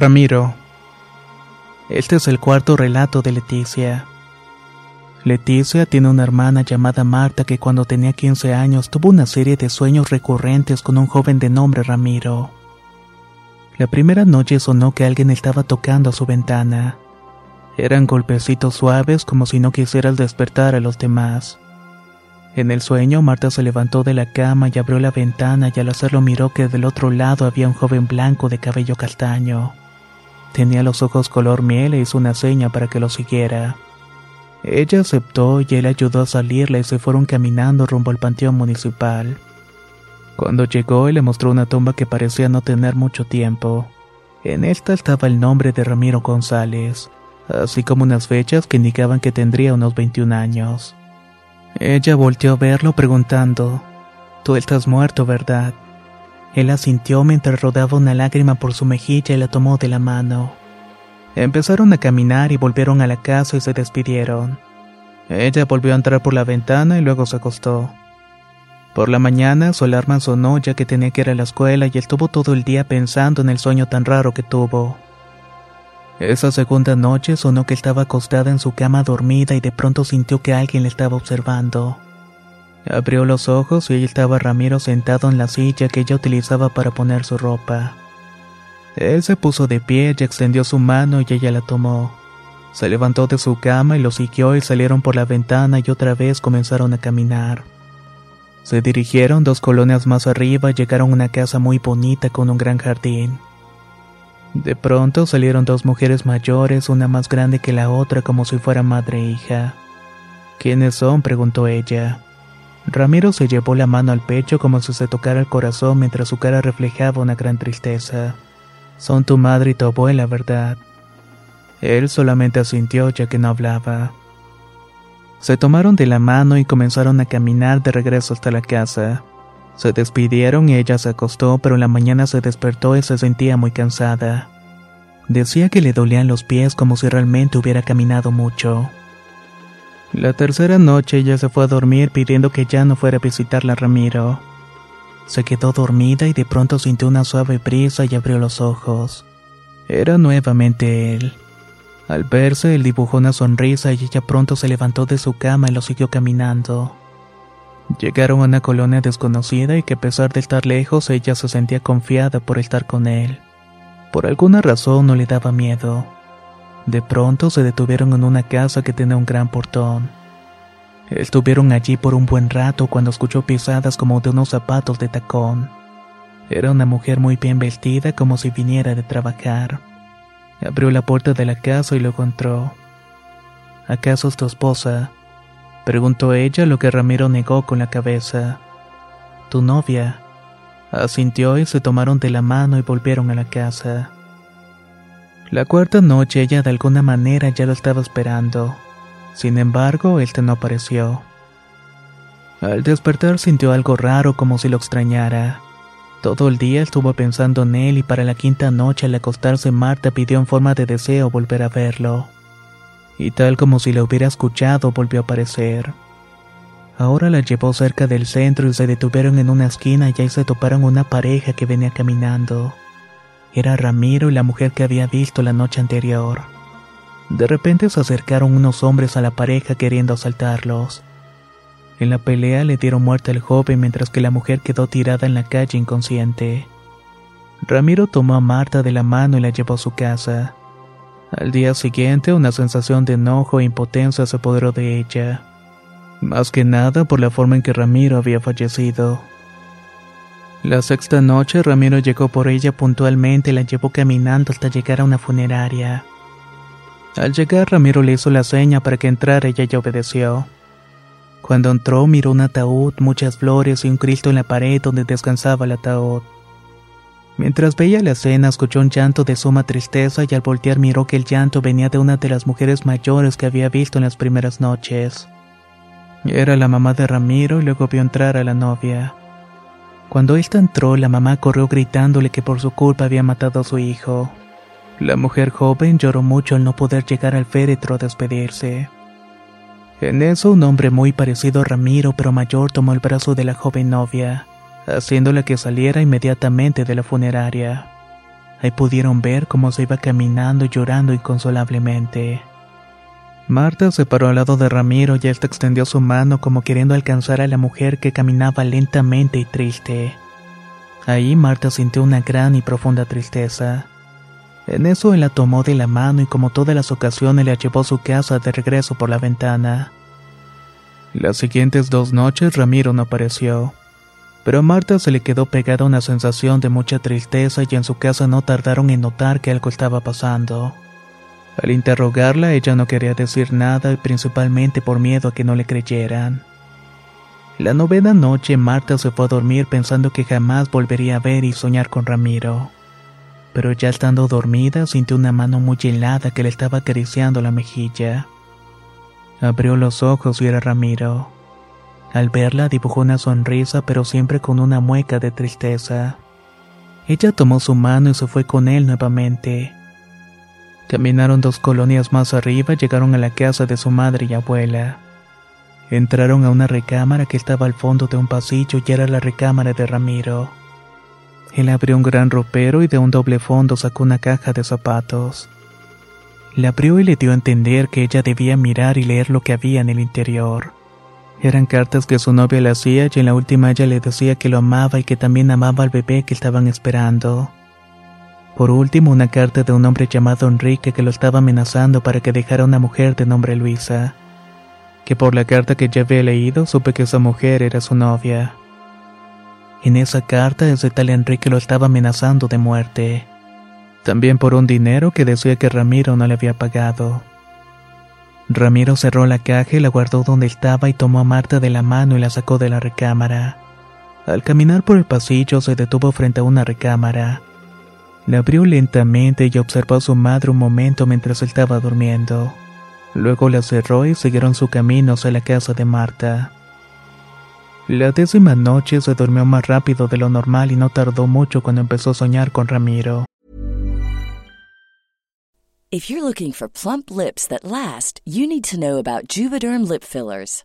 Ramiro. Este es el cuarto relato de Leticia. Leticia tiene una hermana llamada Marta que cuando tenía 15 años tuvo una serie de sueños recurrentes con un joven de nombre Ramiro. La primera noche sonó que alguien estaba tocando a su ventana. Eran golpecitos suaves como si no quisieras despertar a los demás. En el sueño, Marta se levantó de la cama y abrió la ventana y al hacerlo miró que del otro lado había un joven blanco de cabello castaño. Tenía los ojos color miel e hizo una seña para que lo siguiera. Ella aceptó y él ayudó a salirla y se fueron caminando rumbo al panteón municipal. Cuando llegó, él le mostró una tumba que parecía no tener mucho tiempo. En esta estaba el nombre de Ramiro González, así como unas fechas que indicaban que tendría unos 21 años. Ella volteó a verlo preguntando, Tú estás muerto, ¿verdad? Él asintió mientras rodaba una lágrima por su mejilla y la tomó de la mano. Empezaron a caminar y volvieron a la casa y se despidieron. Ella volvió a entrar por la ventana y luego se acostó. Por la mañana su alarma sonó ya que tenía que ir a la escuela y estuvo todo el día pensando en el sueño tan raro que tuvo. Esa segunda noche sonó que estaba acostada en su cama dormida y de pronto sintió que alguien le estaba observando. Abrió los ojos y ahí estaba Ramiro sentado en la silla que ella utilizaba para poner su ropa. Él se puso de pie y extendió su mano y ella la tomó. Se levantó de su cama y lo siguió y salieron por la ventana y otra vez comenzaron a caminar. Se dirigieron dos colonias más arriba y llegaron a una casa muy bonita con un gran jardín. De pronto salieron dos mujeres mayores, una más grande que la otra como si fuera madre e hija. ¿Quiénes son? preguntó ella. Ramiro se llevó la mano al pecho como si se tocara el corazón mientras su cara reflejaba una gran tristeza. Son tu madre y tu abuela, ¿verdad? Él solamente asintió ya que no hablaba. Se tomaron de la mano y comenzaron a caminar de regreso hasta la casa. Se despidieron y ella se acostó, pero en la mañana se despertó y se sentía muy cansada. Decía que le dolían los pies como si realmente hubiera caminado mucho. La tercera noche ella se fue a dormir pidiendo que ya no fuera a visitarla Ramiro. Se quedó dormida y de pronto sintió una suave brisa y abrió los ojos. Era nuevamente él. Al verse, él dibujó una sonrisa y ella pronto se levantó de su cama y lo siguió caminando. Llegaron a una colonia desconocida y que a pesar de estar lejos ella se sentía confiada por estar con él. Por alguna razón no le daba miedo. De pronto se detuvieron en una casa que tenía un gran portón. Estuvieron allí por un buen rato cuando escuchó pisadas como de unos zapatos de tacón. Era una mujer muy bien vestida como si viniera de trabajar. Abrió la puerta de la casa y lo encontró. ¿Acaso es tu esposa? Preguntó ella lo que Ramiro negó con la cabeza. ¿Tu novia? Asintió y se tomaron de la mano y volvieron a la casa. La cuarta noche ella de alguna manera ya lo estaba esperando. Sin embargo, este no apareció. Al despertar sintió algo raro como si lo extrañara. Todo el día estuvo pensando en él y para la quinta noche al acostarse Marta pidió en forma de deseo volver a verlo. Y tal como si lo hubiera escuchado volvió a aparecer. Ahora la llevó cerca del centro y se detuvieron en una esquina y ahí se toparon una pareja que venía caminando. Era Ramiro y la mujer que había visto la noche anterior. De repente se acercaron unos hombres a la pareja queriendo asaltarlos. En la pelea le dieron muerte al joven mientras que la mujer quedó tirada en la calle inconsciente. Ramiro tomó a Marta de la mano y la llevó a su casa. Al día siguiente una sensación de enojo e impotencia se apoderó de ella. Más que nada por la forma en que Ramiro había fallecido. La sexta noche Ramiro llegó por ella puntualmente y la llevó caminando hasta llegar a una funeraria. Al llegar Ramiro le hizo la seña para que entrara y ella obedeció. Cuando entró miró un ataúd, muchas flores y un Cristo en la pared donde descansaba el ataúd. Mientras veía la escena escuchó un llanto de suma tristeza y al voltear miró que el llanto venía de una de las mujeres mayores que había visto en las primeras noches. Era la mamá de Ramiro y luego vio entrar a la novia. Cuando ésta entró, la mamá corrió gritándole que por su culpa había matado a su hijo. La mujer joven lloró mucho al no poder llegar al féretro a despedirse. En eso, un hombre muy parecido a Ramiro, pero mayor, tomó el brazo de la joven novia, haciéndola que saliera inmediatamente de la funeraria. Ahí pudieron ver cómo se iba caminando y llorando inconsolablemente. Marta se paró al lado de Ramiro y ésta extendió su mano como queriendo alcanzar a la mujer que caminaba lentamente y triste. Ahí Marta sintió una gran y profunda tristeza. En eso él la tomó de la mano y como todas las ocasiones la llevó a su casa de regreso por la ventana. Las siguientes dos noches Ramiro no apareció, pero a Marta se le quedó pegada una sensación de mucha tristeza y en su casa no tardaron en notar que algo estaba pasando. Al interrogarla, ella no quería decir nada y principalmente por miedo a que no le creyeran. La novena noche Marta se fue a dormir pensando que jamás volvería a ver y soñar con Ramiro. Pero ya estando dormida sintió una mano muy helada que le estaba acariciando la mejilla. Abrió los ojos y era Ramiro. Al verla dibujó una sonrisa pero siempre con una mueca de tristeza. Ella tomó su mano y se fue con él nuevamente. Caminaron dos colonias más arriba llegaron a la casa de su madre y abuela. Entraron a una recámara que estaba al fondo de un pasillo y era la recámara de Ramiro. Él abrió un gran ropero y de un doble fondo sacó una caja de zapatos. La abrió y le dio a entender que ella debía mirar y leer lo que había en el interior. Eran cartas que su novia le hacía y en la última ella le decía que lo amaba y que también amaba al bebé que estaban esperando. Por último, una carta de un hombre llamado Enrique que lo estaba amenazando para que dejara una mujer de nombre Luisa. Que por la carta que ya había leído supe que esa mujer era su novia. En esa carta ese tal Enrique lo estaba amenazando de muerte. También por un dinero que decía que Ramiro no le había pagado. Ramiro cerró la caja y la guardó donde estaba y tomó a Marta de la mano y la sacó de la recámara. Al caminar por el pasillo se detuvo frente a una recámara. La abrió lentamente y observó a su madre un momento mientras estaba durmiendo. Luego la cerró y siguieron su camino hacia la casa de Marta. La décima noche se durmió más rápido de lo normal y no tardó mucho cuando empezó a soñar con Ramiro. If you're looking for plump lips that last, you need to know about Juvederm lip fillers.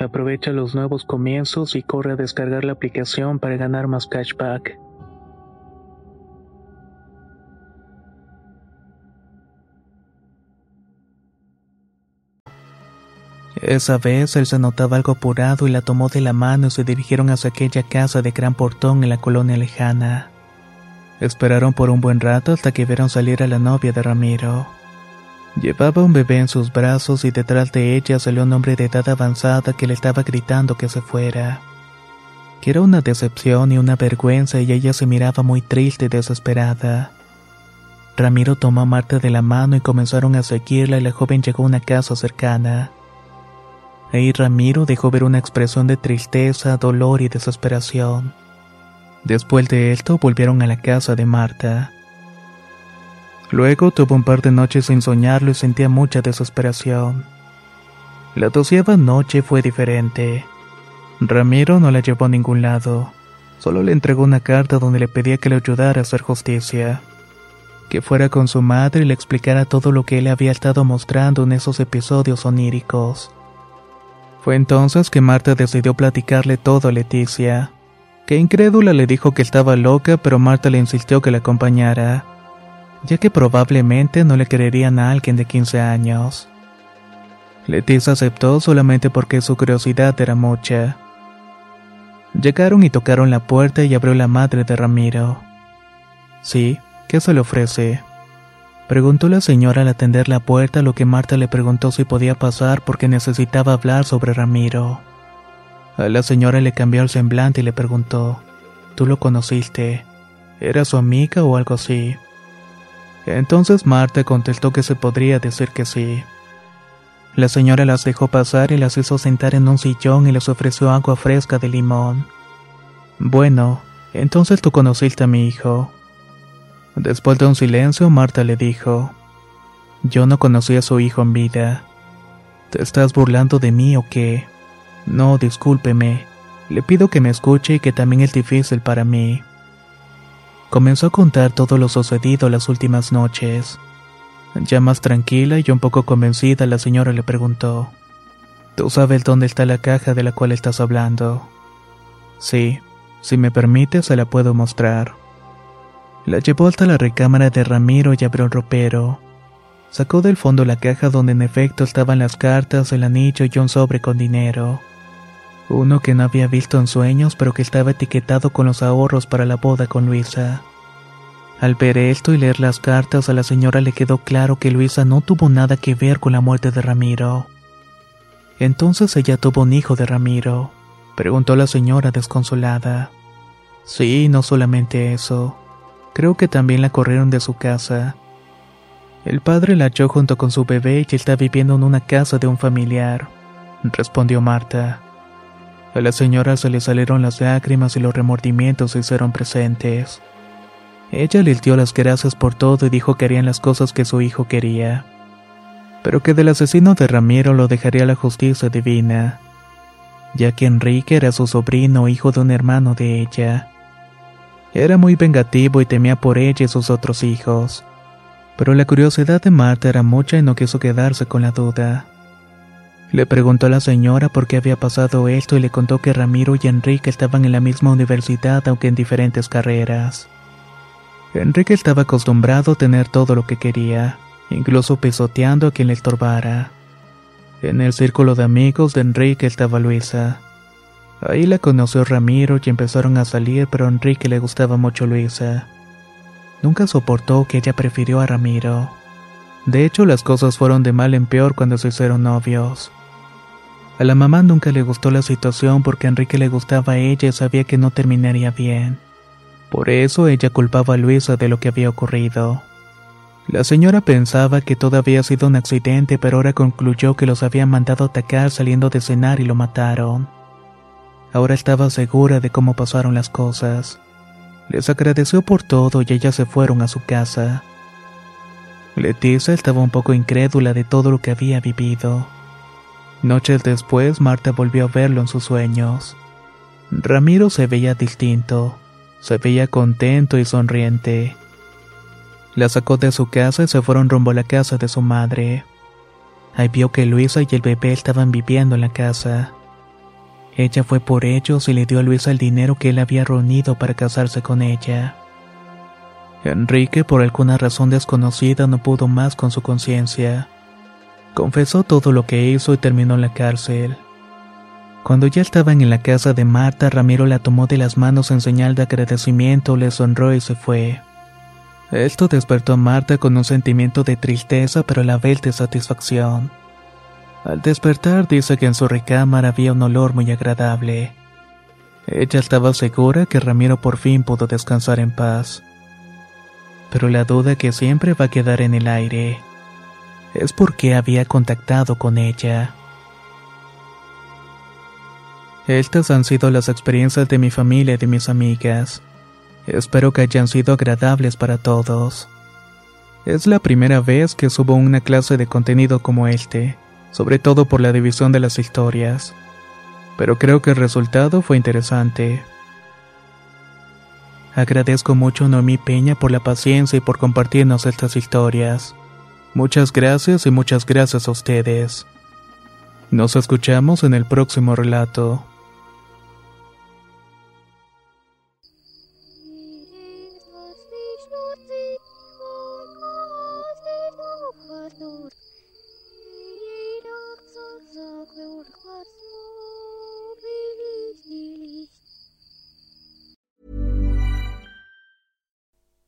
Aprovecha los nuevos comienzos y corre a descargar la aplicación para ganar más cashback. Esa vez él se notaba algo apurado y la tomó de la mano y se dirigieron hacia aquella casa de gran portón en la colonia lejana. Esperaron por un buen rato hasta que vieron salir a la novia de Ramiro. Llevaba un bebé en sus brazos y detrás de ella salió un hombre de edad avanzada que le estaba gritando que se fuera. Que era una decepción y una vergüenza y ella se miraba muy triste y desesperada. Ramiro tomó a Marta de la mano y comenzaron a seguirla y la joven llegó a una casa cercana. Ahí Ramiro dejó ver una expresión de tristeza, dolor y desesperación. Después de esto volvieron a la casa de Marta. Luego tuvo un par de noches sin soñarlo y sentía mucha desesperación. La doceava noche fue diferente. Ramiro no la llevó a ningún lado. Solo le entregó una carta donde le pedía que le ayudara a hacer justicia. Que fuera con su madre y le explicara todo lo que él había estado mostrando en esos episodios oníricos. Fue entonces que Marta decidió platicarle todo a Leticia, que incrédula le dijo que estaba loca, pero Marta le insistió que la acompañara ya que probablemente no le creerían a alguien de 15 años. Leticia aceptó solamente porque su curiosidad era mucha. Llegaron y tocaron la puerta y abrió la madre de Ramiro. Sí, ¿qué se le ofrece? Preguntó la señora al atender la puerta, lo que Marta le preguntó si podía pasar porque necesitaba hablar sobre Ramiro. A la señora le cambió el semblante y le preguntó, ¿Tú lo conociste? ¿Era su amiga o algo así? Entonces Marta contestó que se podría decir que sí. La señora las dejó pasar y las hizo sentar en un sillón y les ofreció agua fresca de limón. Bueno, entonces tú conociste a mi hijo. Después de un silencio, Marta le dijo, Yo no conocí a su hijo en vida. ¿Te estás burlando de mí o qué? No, discúlpeme. Le pido que me escuche y que también es difícil para mí. Comenzó a contar todo lo sucedido las últimas noches. Ya más tranquila y un poco convencida, la señora le preguntó, ¿Tú sabes dónde está la caja de la cual estás hablando? Sí, si me permite se la puedo mostrar. La llevó hasta la recámara de Ramiro y abrió el ropero. Sacó del fondo la caja donde en efecto estaban las cartas, el anillo y un sobre con dinero. Uno que no había visto en sueños pero que estaba etiquetado con los ahorros para la boda con Luisa. Al ver esto y leer las cartas a la señora le quedó claro que Luisa no tuvo nada que ver con la muerte de Ramiro. Entonces ella tuvo un hijo de Ramiro, preguntó la señora desconsolada. Sí, no solamente eso. Creo que también la corrieron de su casa. El padre la echó junto con su bebé y está viviendo en una casa de un familiar, respondió Marta. A la señora se le salieron las lágrimas y los remordimientos se hicieron presentes. Ella le dio las gracias por todo y dijo que harían las cosas que su hijo quería, pero que del asesino de Ramiro lo dejaría la justicia divina, ya que Enrique era su sobrino, hijo de un hermano de ella. Era muy vengativo y temía por ella y sus otros hijos, pero la curiosidad de Marta era mucha y no quiso quedarse con la duda. Le preguntó a la señora por qué había pasado esto y le contó que Ramiro y Enrique estaban en la misma universidad aunque en diferentes carreras. Enrique estaba acostumbrado a tener todo lo que quería, incluso pisoteando a quien le estorbara. En el círculo de amigos de Enrique estaba Luisa. Ahí la conoció Ramiro y empezaron a salir, pero a Enrique le gustaba mucho Luisa. Nunca soportó que ella prefirió a Ramiro. De hecho, las cosas fueron de mal en peor cuando se hicieron novios. A la mamá nunca le gustó la situación porque a Enrique le gustaba a ella y sabía que no terminaría bien. Por eso ella culpaba a Luisa de lo que había ocurrido. La señora pensaba que todo había sido un accidente, pero ahora concluyó que los habían mandado atacar saliendo de cenar y lo mataron. Ahora estaba segura de cómo pasaron las cosas. Les agradeció por todo y ellas se fueron a su casa. Leticia estaba un poco incrédula de todo lo que había vivido. Noches después, Marta volvió a verlo en sus sueños. Ramiro se veía distinto. Se veía contento y sonriente. La sacó de su casa y se fueron rumbo a la casa de su madre. Ahí vio que Luisa y el bebé estaban viviendo en la casa. Ella fue por ellos y le dio a Luisa el dinero que él había reunido para casarse con ella. Enrique, por alguna razón desconocida, no pudo más con su conciencia. Confesó todo lo que hizo y terminó en la cárcel. Cuando ya estaban en la casa de Marta, Ramiro la tomó de las manos en señal de agradecimiento, le sonró y se fue. Esto despertó a Marta con un sentimiento de tristeza, pero a la vez de satisfacción. Al despertar dice que en su recámara había un olor muy agradable. Ella estaba segura que Ramiro por fin pudo descansar en paz. Pero la duda que siempre va a quedar en el aire es por qué había contactado con ella. Estas han sido las experiencias de mi familia y de mis amigas. Espero que hayan sido agradables para todos. Es la primera vez que subo una clase de contenido como este, sobre todo por la división de las historias. Pero creo que el resultado fue interesante. Agradezco mucho a Noemí Peña por la paciencia y por compartirnos estas historias. Muchas gracias y muchas gracias a ustedes. Nos escuchamos en el próximo relato.